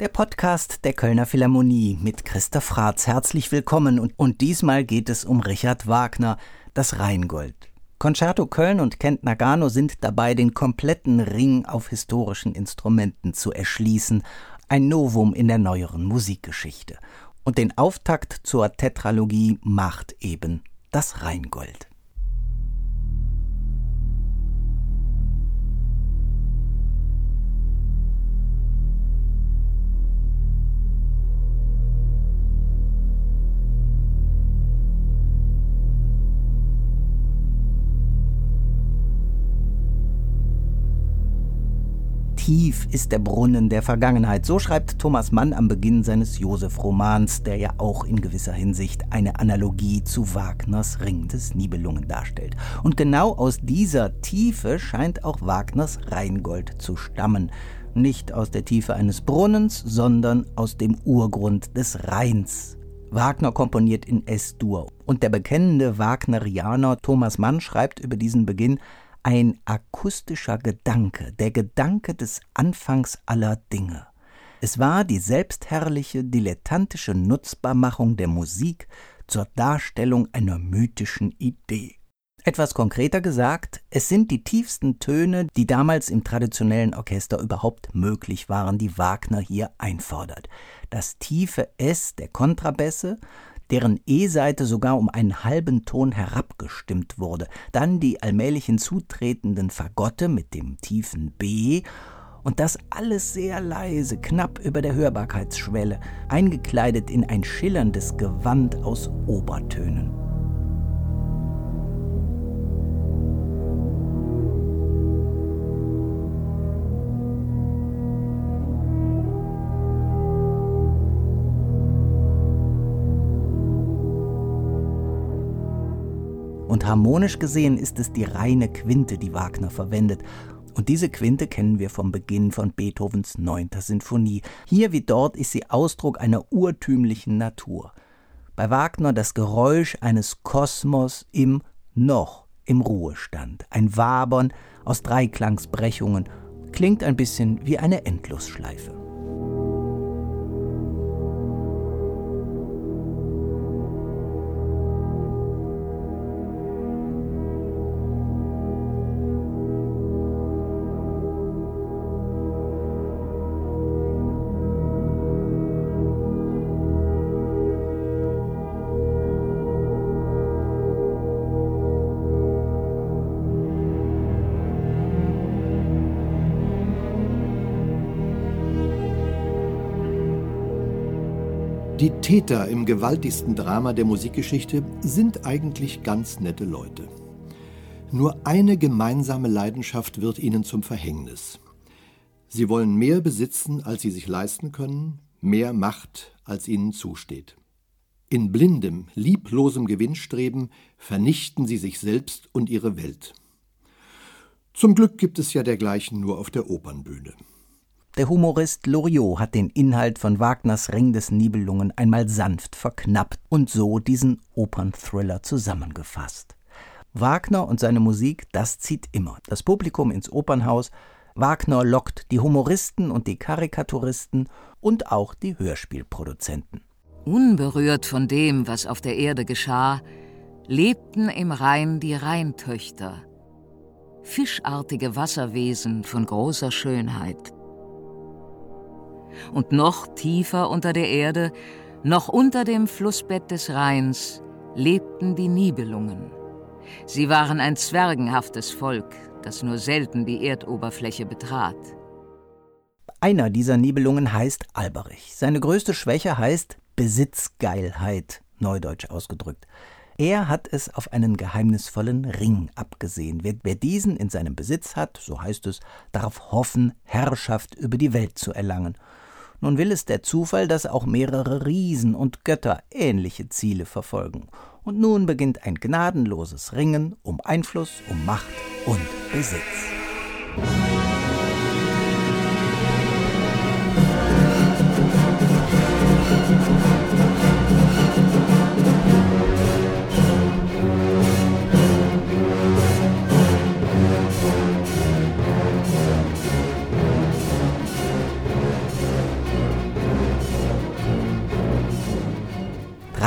Der Podcast der Kölner Philharmonie mit Christoph Ratz. Herzlich willkommen und, und diesmal geht es um Richard Wagner, das Rheingold. Concerto Köln und Kent Nagano sind dabei, den kompletten Ring auf historischen Instrumenten zu erschließen, ein Novum in der neueren Musikgeschichte. Und den Auftakt zur Tetralogie macht eben das Rheingold. Tief ist der Brunnen der Vergangenheit. So schreibt Thomas Mann am Beginn seines Josef-Romans, der ja auch in gewisser Hinsicht eine Analogie zu Wagners Ring des Nibelungen darstellt. Und genau aus dieser Tiefe scheint auch Wagners Rheingold zu stammen. Nicht aus der Tiefe eines Brunnens, sondern aus dem Urgrund des Rheins. Wagner komponiert in S-Dur. Und der bekennende Wagnerianer Thomas Mann schreibt über diesen Beginn ein akustischer Gedanke, der Gedanke des Anfangs aller Dinge. Es war die selbstherrliche, dilettantische Nutzbarmachung der Musik zur Darstellung einer mythischen Idee. Etwas konkreter gesagt, es sind die tiefsten Töne, die damals im traditionellen Orchester überhaupt möglich waren, die Wagner hier einfordert. Das tiefe S der Kontrabässe deren E-Seite sogar um einen halben Ton herabgestimmt wurde, dann die allmählich hinzutretenden Fagotte mit dem tiefen B und das alles sehr leise, knapp über der Hörbarkeitsschwelle, eingekleidet in ein schillerndes Gewand aus Obertönen. Harmonisch gesehen ist es die reine Quinte, die Wagner verwendet. Und diese Quinte kennen wir vom Beginn von Beethovens 9. Sinfonie. Hier wie dort ist sie Ausdruck einer urtümlichen Natur. Bei Wagner das Geräusch eines Kosmos im noch im Ruhestand. Ein Wabern aus Dreiklangsbrechungen klingt ein bisschen wie eine Endlosschleife. Die Täter im gewaltigsten Drama der Musikgeschichte sind eigentlich ganz nette Leute. Nur eine gemeinsame Leidenschaft wird ihnen zum Verhängnis. Sie wollen mehr besitzen, als sie sich leisten können, mehr Macht, als ihnen zusteht. In blindem, lieblosem Gewinnstreben vernichten sie sich selbst und ihre Welt. Zum Glück gibt es ja dergleichen nur auf der Opernbühne. Der Humorist Loriot hat den Inhalt von Wagners Ring des Nibelungen einmal sanft verknappt und so diesen Opernthriller zusammengefasst. Wagner und seine Musik, das zieht immer das Publikum ins Opernhaus. Wagner lockt die Humoristen und die Karikaturisten und auch die Hörspielproduzenten. Unberührt von dem, was auf der Erde geschah, lebten im Rhein die Rheintöchter, fischartige Wasserwesen von großer Schönheit und noch tiefer unter der Erde, noch unter dem Flussbett des Rheins, lebten die Nibelungen. Sie waren ein zwergenhaftes Volk, das nur selten die Erdoberfläche betrat. Einer dieser Nibelungen heißt Alberich. Seine größte Schwäche heißt Besitzgeilheit, neudeutsch ausgedrückt. Er hat es auf einen geheimnisvollen Ring abgesehen. Wer, wer, diesen in seinem Besitz hat, so heißt es, darf hoffen, Herrschaft über die Welt zu erlangen. Nun will es der Zufall, dass auch mehrere Riesen und Götter ähnliche Ziele verfolgen. Und nun beginnt ein gnadenloses Ringen um Einfluss, um Macht und Besitz.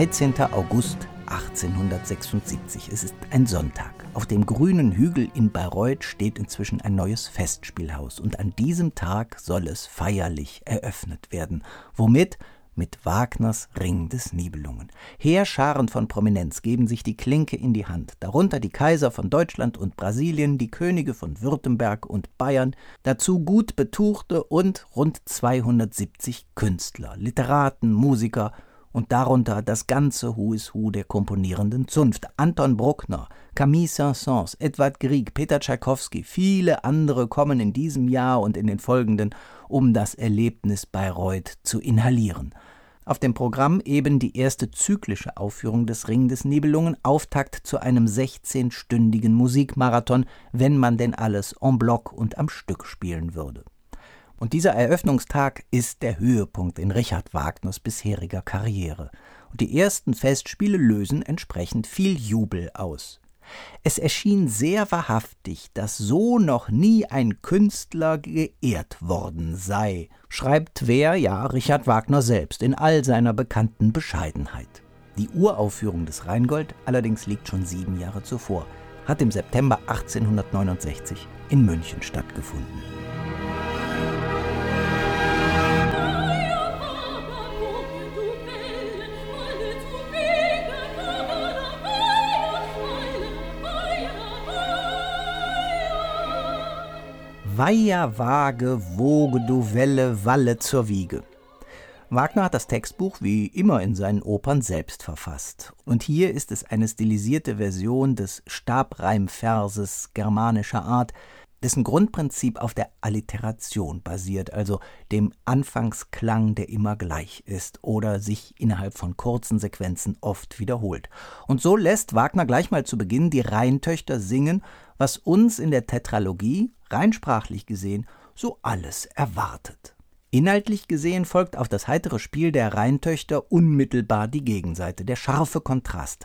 13. August 1876. Es ist ein Sonntag. Auf dem grünen Hügel in Bayreuth steht inzwischen ein neues Festspielhaus und an diesem Tag soll es feierlich eröffnet werden. Womit? Mit Wagners Ring des Nibelungen. Heerscharen von Prominenz geben sich die Klinke in die Hand, darunter die Kaiser von Deutschland und Brasilien, die Könige von Württemberg und Bayern, dazu gut betuchte und rund 270 Künstler, Literaten, Musiker und darunter das ganze Who is Who der komponierenden Zunft. Anton Bruckner, Camille Saint-Saëns, Edward Grieg, Peter Tschaikowski, viele andere kommen in diesem Jahr und in den folgenden, um das Erlebnis Bayreuth zu inhalieren. Auf dem Programm eben die erste zyklische Aufführung des Ring des Nibelungen, Auftakt zu einem 16-stündigen Musikmarathon, wenn man denn alles en bloc und am Stück spielen würde. Und dieser Eröffnungstag ist der Höhepunkt in Richard Wagners bisheriger Karriere. Und die ersten Festspiele lösen entsprechend viel Jubel aus. Es erschien sehr wahrhaftig, dass so noch nie ein Künstler geehrt worden sei, schreibt wer, ja, Richard Wagner selbst in all seiner bekannten Bescheidenheit. Die Uraufführung des Rheingold allerdings liegt schon sieben Jahre zuvor, hat im September 1869 in München stattgefunden. Weiher Waage, woge du Welle, Walle zur Wiege. Wagner hat das Textbuch wie immer in seinen Opern selbst verfasst. Und hier ist es eine stilisierte Version des Stabreimverses germanischer Art, dessen Grundprinzip auf der Alliteration basiert, also dem Anfangsklang, der immer gleich ist oder sich innerhalb von kurzen Sequenzen oft wiederholt. Und so lässt Wagner gleich mal zu Beginn die Rheintöchter singen, was uns in der Tetralogie rein sprachlich gesehen, so alles erwartet. Inhaltlich gesehen folgt auf das heitere Spiel der Rheintöchter unmittelbar die Gegenseite, der scharfe Kontrast.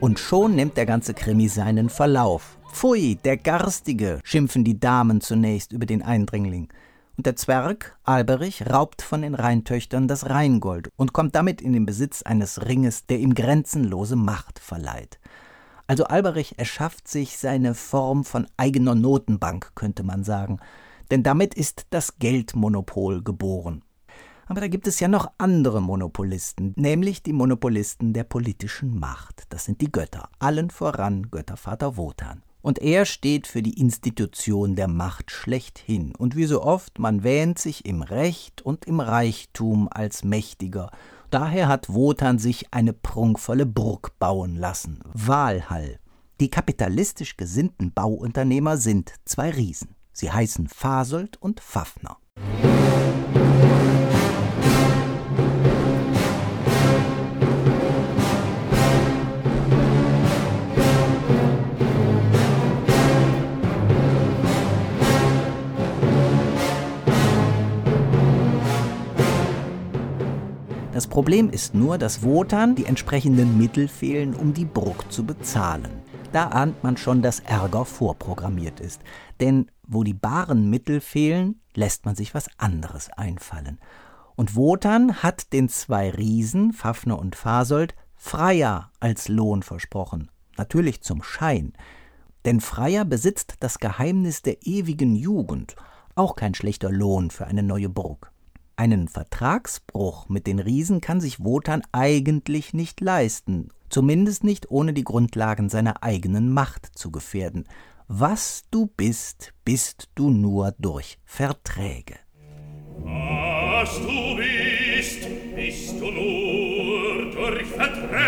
Und schon nimmt der ganze Krimi seinen Verlauf. Pfui, der Garstige, schimpfen die Damen zunächst über den Eindringling. Und der Zwerg, Alberich, raubt von den Rheintöchtern das Rheingold und kommt damit in den Besitz eines Ringes, der ihm grenzenlose Macht verleiht. Also Alberich erschafft sich seine Form von eigener Notenbank, könnte man sagen. Denn damit ist das Geldmonopol geboren. Aber da gibt es ja noch andere Monopolisten, nämlich die Monopolisten der politischen Macht. Das sind die Götter, allen voran Göttervater Wotan. Und er steht für die Institution der Macht schlechthin. Und wie so oft, man wähnt sich im Recht und im Reichtum als Mächtiger. Daher hat Wotan sich eine prunkvolle Burg bauen lassen, Walhall. Die kapitalistisch gesinnten Bauunternehmer sind zwei Riesen. Sie heißen Fasold und Fafner. Das Problem ist nur, dass Wotan die entsprechenden Mittel fehlen, um die Burg zu bezahlen. Da ahnt man schon, dass Ärger vorprogrammiert ist. Denn wo die baren Mittel fehlen, lässt man sich was anderes einfallen. Und Wotan hat den zwei Riesen, Fafner und Fasold, Freier als Lohn versprochen. Natürlich zum Schein. Denn Freier besitzt das Geheimnis der ewigen Jugend. Auch kein schlechter Lohn für eine neue Burg. Einen Vertragsbruch mit den Riesen kann sich Wotan eigentlich nicht leisten, zumindest nicht ohne die Grundlagen seiner eigenen Macht zu gefährden. Was du bist, bist du nur durch Verträge. Was du bist, bist du nur durch Verträge.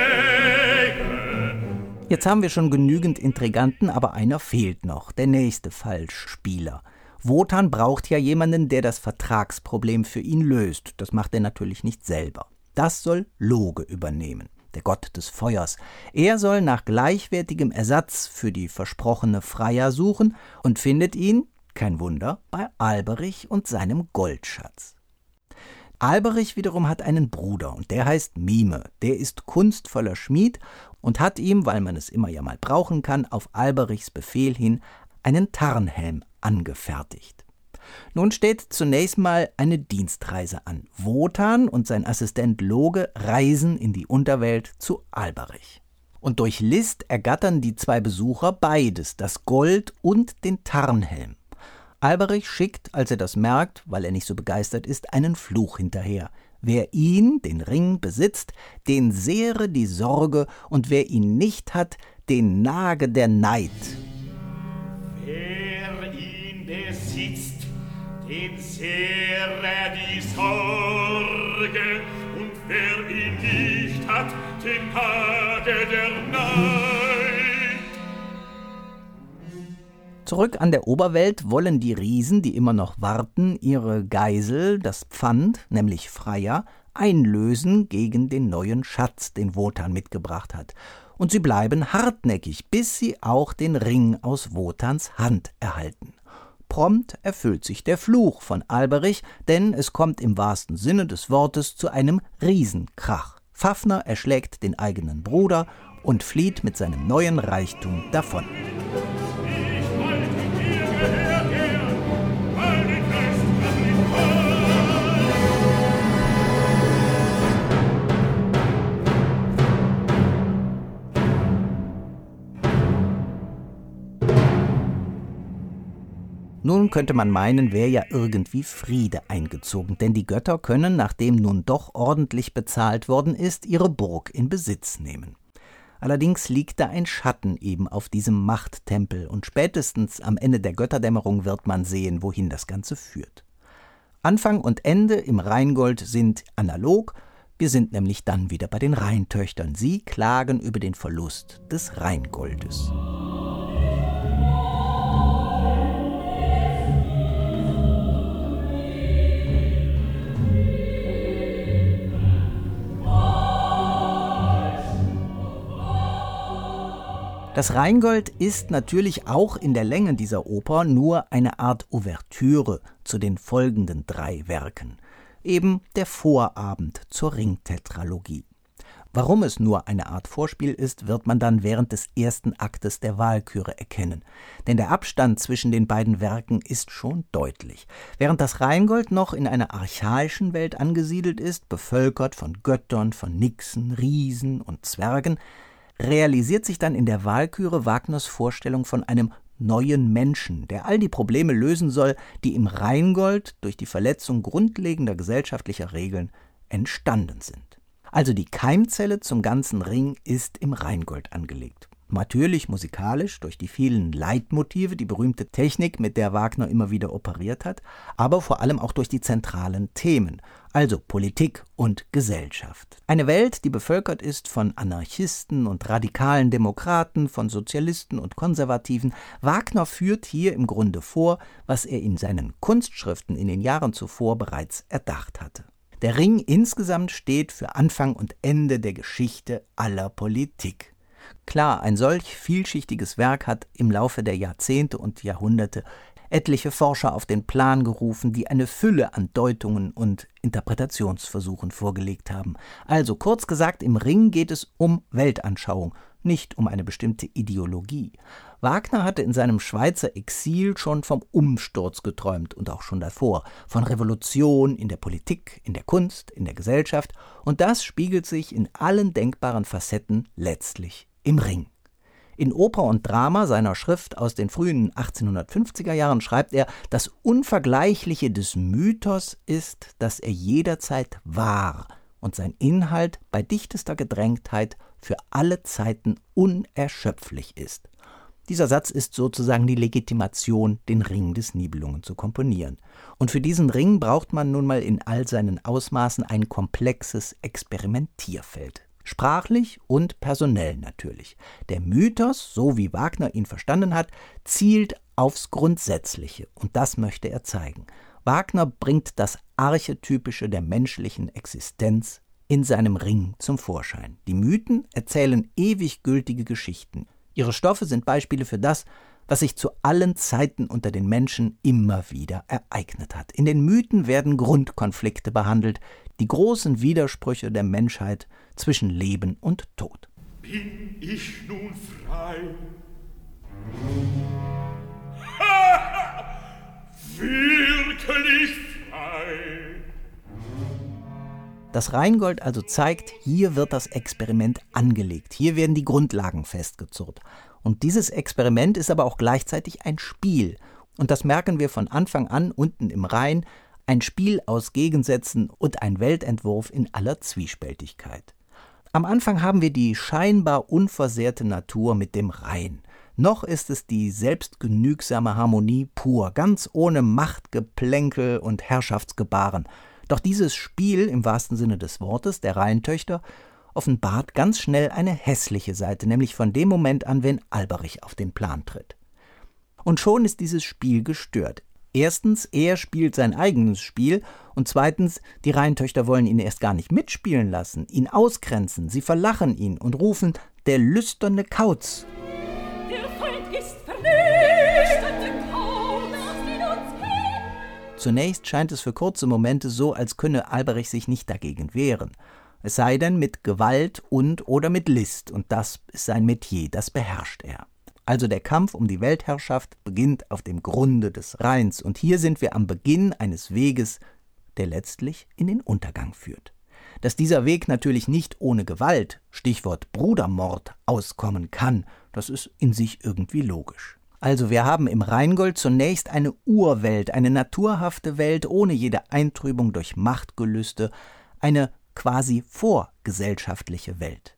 Jetzt haben wir schon genügend Intriganten, aber einer fehlt noch, der nächste Falschspieler. Wotan braucht ja jemanden, der das Vertragsproblem für ihn löst. Das macht er natürlich nicht selber. Das soll Loge übernehmen. der Gott des Feuers. Er soll nach gleichwertigem Ersatz für die versprochene Freya suchen und findet ihn, kein Wunder, bei Alberich und seinem Goldschatz. Alberich wiederum hat einen Bruder und der heißt Mime. Der ist kunstvoller Schmied und hat ihm, weil man es immer ja mal brauchen kann, auf Alberichs Befehl hin einen Tarnhelm angefertigt. Nun steht zunächst mal eine Dienstreise an. Wotan und sein Assistent Loge reisen in die Unterwelt zu Alberich. Und durch List ergattern die zwei Besucher beides, das Gold und den Tarnhelm. Alberich schickt, als er das merkt, weil er nicht so begeistert ist, einen Fluch hinterher. Wer ihn, den Ring, besitzt, den sehre die Sorge, und wer ihn nicht hat, den nage der Neid. Besitzt, den sehre die Sorge, und wer ihn nicht hat, den nage der Neid. Zurück an der Oberwelt wollen die Riesen, die immer noch warten, ihre Geisel, das Pfand, nämlich Freier, einlösen gegen den neuen Schatz, den Wotan mitgebracht hat. Und sie bleiben hartnäckig, bis sie auch den Ring aus Wotans Hand erhalten. Prompt erfüllt sich der Fluch von Alberich, denn es kommt im wahrsten Sinne des Wortes zu einem Riesenkrach. Fafner erschlägt den eigenen Bruder und flieht mit seinem neuen Reichtum davon. Nun könnte man meinen, wäre ja irgendwie Friede eingezogen, denn die Götter können, nachdem nun doch ordentlich bezahlt worden ist, ihre Burg in Besitz nehmen. Allerdings liegt da ein Schatten eben auf diesem Machttempel, und spätestens am Ende der Götterdämmerung wird man sehen, wohin das Ganze führt. Anfang und Ende im Rheingold sind analog, wir sind nämlich dann wieder bei den Rheintöchtern. Sie klagen über den Verlust des Rheingoldes. Das Rheingold ist natürlich auch in der Länge dieser Oper nur eine Art Ouvertüre zu den folgenden drei Werken, eben der Vorabend zur Ringtetralogie. Warum es nur eine Art Vorspiel ist, wird man dann während des ersten Aktes der Walküre erkennen. Denn der Abstand zwischen den beiden Werken ist schon deutlich. Während das Rheingold noch in einer archaischen Welt angesiedelt ist, bevölkert von Göttern, von Nixen, Riesen und Zwergen, realisiert sich dann in der Walküre Wagners Vorstellung von einem neuen Menschen, der all die Probleme lösen soll, die im Rheingold durch die Verletzung grundlegender gesellschaftlicher Regeln entstanden sind. Also die Keimzelle zum ganzen Ring ist im Rheingold angelegt. Natürlich musikalisch durch die vielen Leitmotive, die berühmte Technik, mit der Wagner immer wieder operiert hat, aber vor allem auch durch die zentralen Themen, also Politik und Gesellschaft. Eine Welt, die bevölkert ist von Anarchisten und radikalen Demokraten, von Sozialisten und Konservativen. Wagner führt hier im Grunde vor, was er in seinen Kunstschriften in den Jahren zuvor bereits erdacht hatte. Der Ring insgesamt steht für Anfang und Ende der Geschichte aller Politik. Klar, ein solch vielschichtiges Werk hat im Laufe der Jahrzehnte und Jahrhunderte etliche Forscher auf den Plan gerufen, die eine Fülle an Deutungen und Interpretationsversuchen vorgelegt haben. Also kurz gesagt, im Ring geht es um Weltanschauung, nicht um eine bestimmte Ideologie. Wagner hatte in seinem Schweizer Exil schon vom Umsturz geträumt und auch schon davor, von Revolution in der Politik, in der Kunst, in der Gesellschaft, und das spiegelt sich in allen denkbaren Facetten letztlich im Ring. In Oper und Drama seiner Schrift aus den frühen 1850er Jahren schreibt er, das Unvergleichliche des Mythos ist, dass er jederzeit wahr und sein Inhalt bei dichtester Gedrängtheit für alle Zeiten unerschöpflich ist. Dieser Satz ist sozusagen die Legitimation, den Ring des Nibelungen zu komponieren. Und für diesen Ring braucht man nun mal in all seinen Ausmaßen ein komplexes Experimentierfeld. Sprachlich und personell natürlich. Der Mythos, so wie Wagner ihn verstanden hat, zielt aufs Grundsätzliche und das möchte er zeigen. Wagner bringt das Archetypische der menschlichen Existenz in seinem Ring zum Vorschein. Die Mythen erzählen ewig gültige Geschichten. Ihre Stoffe sind Beispiele für das, was sich zu allen Zeiten unter den Menschen immer wieder ereignet hat. In den Mythen werden Grundkonflikte behandelt, die großen Widersprüche der Menschheit zwischen Leben und Tod. Bin ich nun frei? Wirklich frei? Das Rheingold also zeigt, hier wird das Experiment angelegt, hier werden die Grundlagen festgezurrt. Und dieses Experiment ist aber auch gleichzeitig ein Spiel. Und das merken wir von Anfang an unten im Rhein, ein Spiel aus Gegensätzen und ein Weltentwurf in aller Zwiespältigkeit. Am Anfang haben wir die scheinbar unversehrte Natur mit dem Rhein. Noch ist es die selbstgenügsame Harmonie pur, ganz ohne Machtgeplänkel und Herrschaftsgebaren. Doch dieses Spiel im wahrsten Sinne des Wortes der Rheintöchter offenbart ganz schnell eine hässliche Seite, nämlich von dem Moment an, wenn Alberich auf den Plan tritt. Und schon ist dieses Spiel gestört. Erstens, er spielt sein eigenes Spiel und zweitens, die Rheintöchter wollen ihn erst gar nicht mitspielen lassen, ihn ausgrenzen, sie verlachen ihn und rufen der lüsterne Kauz. Der Feind ist vernichtet, kaum Zunächst scheint es für kurze Momente so, als könne Alberich sich nicht dagegen wehren. Es sei denn mit Gewalt und oder mit List, und das ist sein Metier, das beherrscht er. Also der Kampf um die Weltherrschaft beginnt auf dem Grunde des Rheins, und hier sind wir am Beginn eines Weges, der letztlich in den Untergang führt. Dass dieser Weg natürlich nicht ohne Gewalt, Stichwort Brudermord, auskommen kann, das ist in sich irgendwie logisch. Also wir haben im Rheingold zunächst eine Urwelt, eine naturhafte Welt ohne jede Eintrübung durch Machtgelüste, eine quasi vorgesellschaftliche Welt.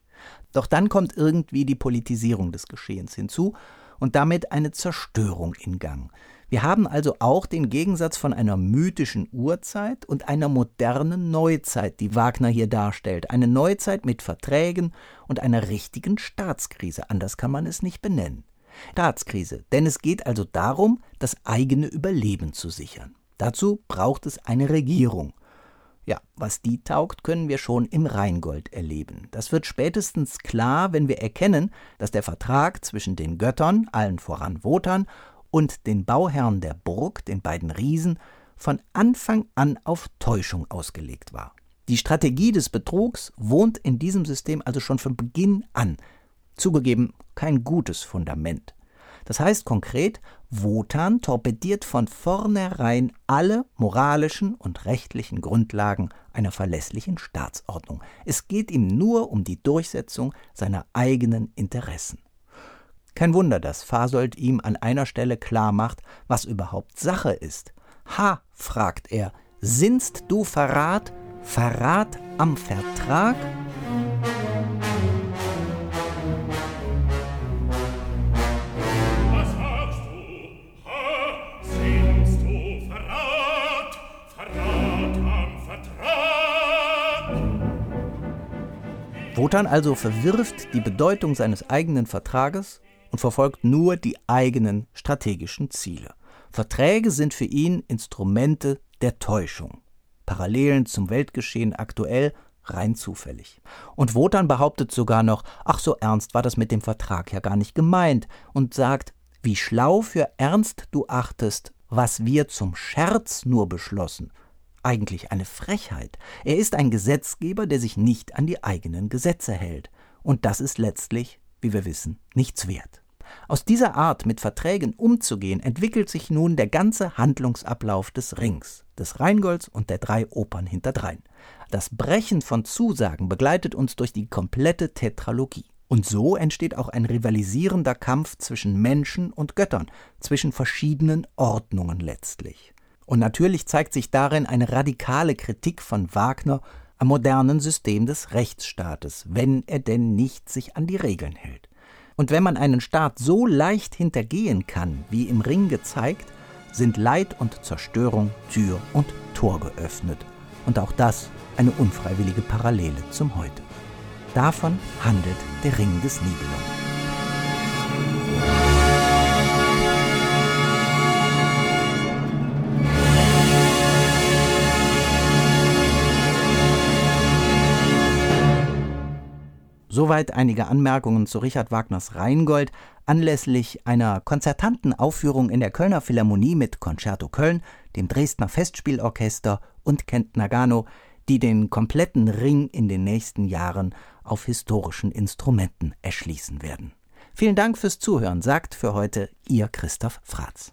Doch dann kommt irgendwie die Politisierung des Geschehens hinzu und damit eine Zerstörung in Gang. Wir haben also auch den Gegensatz von einer mythischen Urzeit und einer modernen Neuzeit, die Wagner hier darstellt. Eine Neuzeit mit Verträgen und einer richtigen Staatskrise. Anders kann man es nicht benennen. Staatskrise, denn es geht also darum, das eigene Überleben zu sichern. Dazu braucht es eine Regierung. Ja, was die taugt, können wir schon im Rheingold erleben. Das wird spätestens klar, wenn wir erkennen, dass der Vertrag zwischen den Göttern, allen voran Wotan, und den Bauherren der Burg, den beiden Riesen, von Anfang an auf Täuschung ausgelegt war. Die Strategie des Betrugs wohnt in diesem System also schon von Beginn an. Zugegeben, kein gutes Fundament. Das heißt konkret, Wotan torpediert von vornherein alle moralischen und rechtlichen Grundlagen einer verlässlichen Staatsordnung. Es geht ihm nur um die Durchsetzung seiner eigenen Interessen. Kein Wunder, dass Fasold ihm an einer Stelle klar macht, was überhaupt Sache ist. Ha, fragt er, sinnst du Verrat, Verrat am Vertrag? Wotan also verwirft die Bedeutung seines eigenen Vertrages und verfolgt nur die eigenen strategischen Ziele. Verträge sind für ihn Instrumente der Täuschung. Parallelen zum Weltgeschehen aktuell rein zufällig. Und Wotan behauptet sogar noch, ach so ernst war das mit dem Vertrag ja gar nicht gemeint und sagt, wie schlau für ernst du achtest, was wir zum Scherz nur beschlossen, eigentlich eine Frechheit. Er ist ein Gesetzgeber, der sich nicht an die eigenen Gesetze hält. Und das ist letztlich, wie wir wissen, nichts wert. Aus dieser Art, mit Verträgen umzugehen, entwickelt sich nun der ganze Handlungsablauf des Rings, des Rheingolds und der drei Opern hinterdrein. Das Brechen von Zusagen begleitet uns durch die komplette Tetralogie. Und so entsteht auch ein rivalisierender Kampf zwischen Menschen und Göttern, zwischen verschiedenen Ordnungen letztlich. Und natürlich zeigt sich darin eine radikale Kritik von Wagner am modernen System des Rechtsstaates, wenn er denn nicht sich an die Regeln hält. Und wenn man einen Staat so leicht hintergehen kann, wie im Ring gezeigt, sind Leid und Zerstörung Tür und Tor geöffnet. Und auch das eine unfreiwillige Parallele zum Heute. Davon handelt der Ring des Nibelungen. Soweit einige Anmerkungen zu Richard Wagners Rheingold anlässlich einer konzertanten Aufführung in der Kölner Philharmonie mit Concerto Köln, dem Dresdner Festspielorchester und Kent Nagano, die den kompletten Ring in den nächsten Jahren auf historischen Instrumenten erschließen werden. Vielen Dank fürs Zuhören, sagt für heute Ihr Christoph Fratz.